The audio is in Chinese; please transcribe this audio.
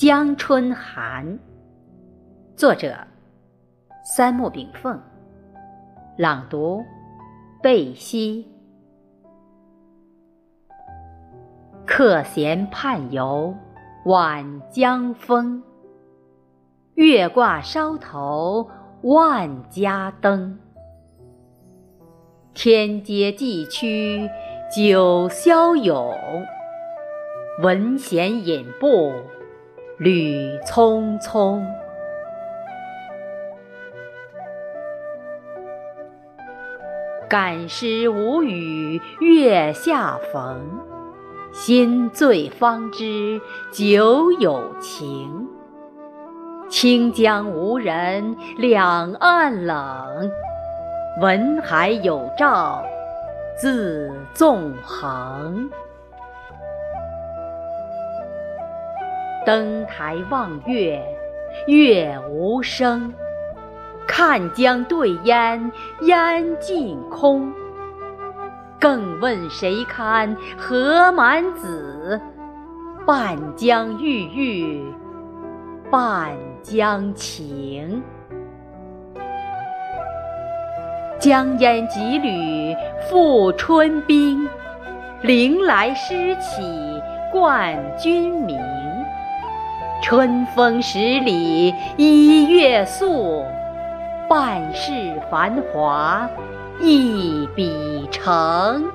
江春寒，作者三木炳凤，朗读贝西。客闲畔游，晚江风。月挂梢头，万家灯。天街寄区，九霄涌。闻弦引步。旅匆匆，感时无语月下逢，心醉方知酒有情。清江无人两岸冷，文海有照自纵横。登台望月，月无声；看江对烟，烟尽空。更问谁堪河满子？半江郁郁，半江情。江烟几缕复春冰，临来诗起冠军名。春风十里一月宿，半世繁华一笔成。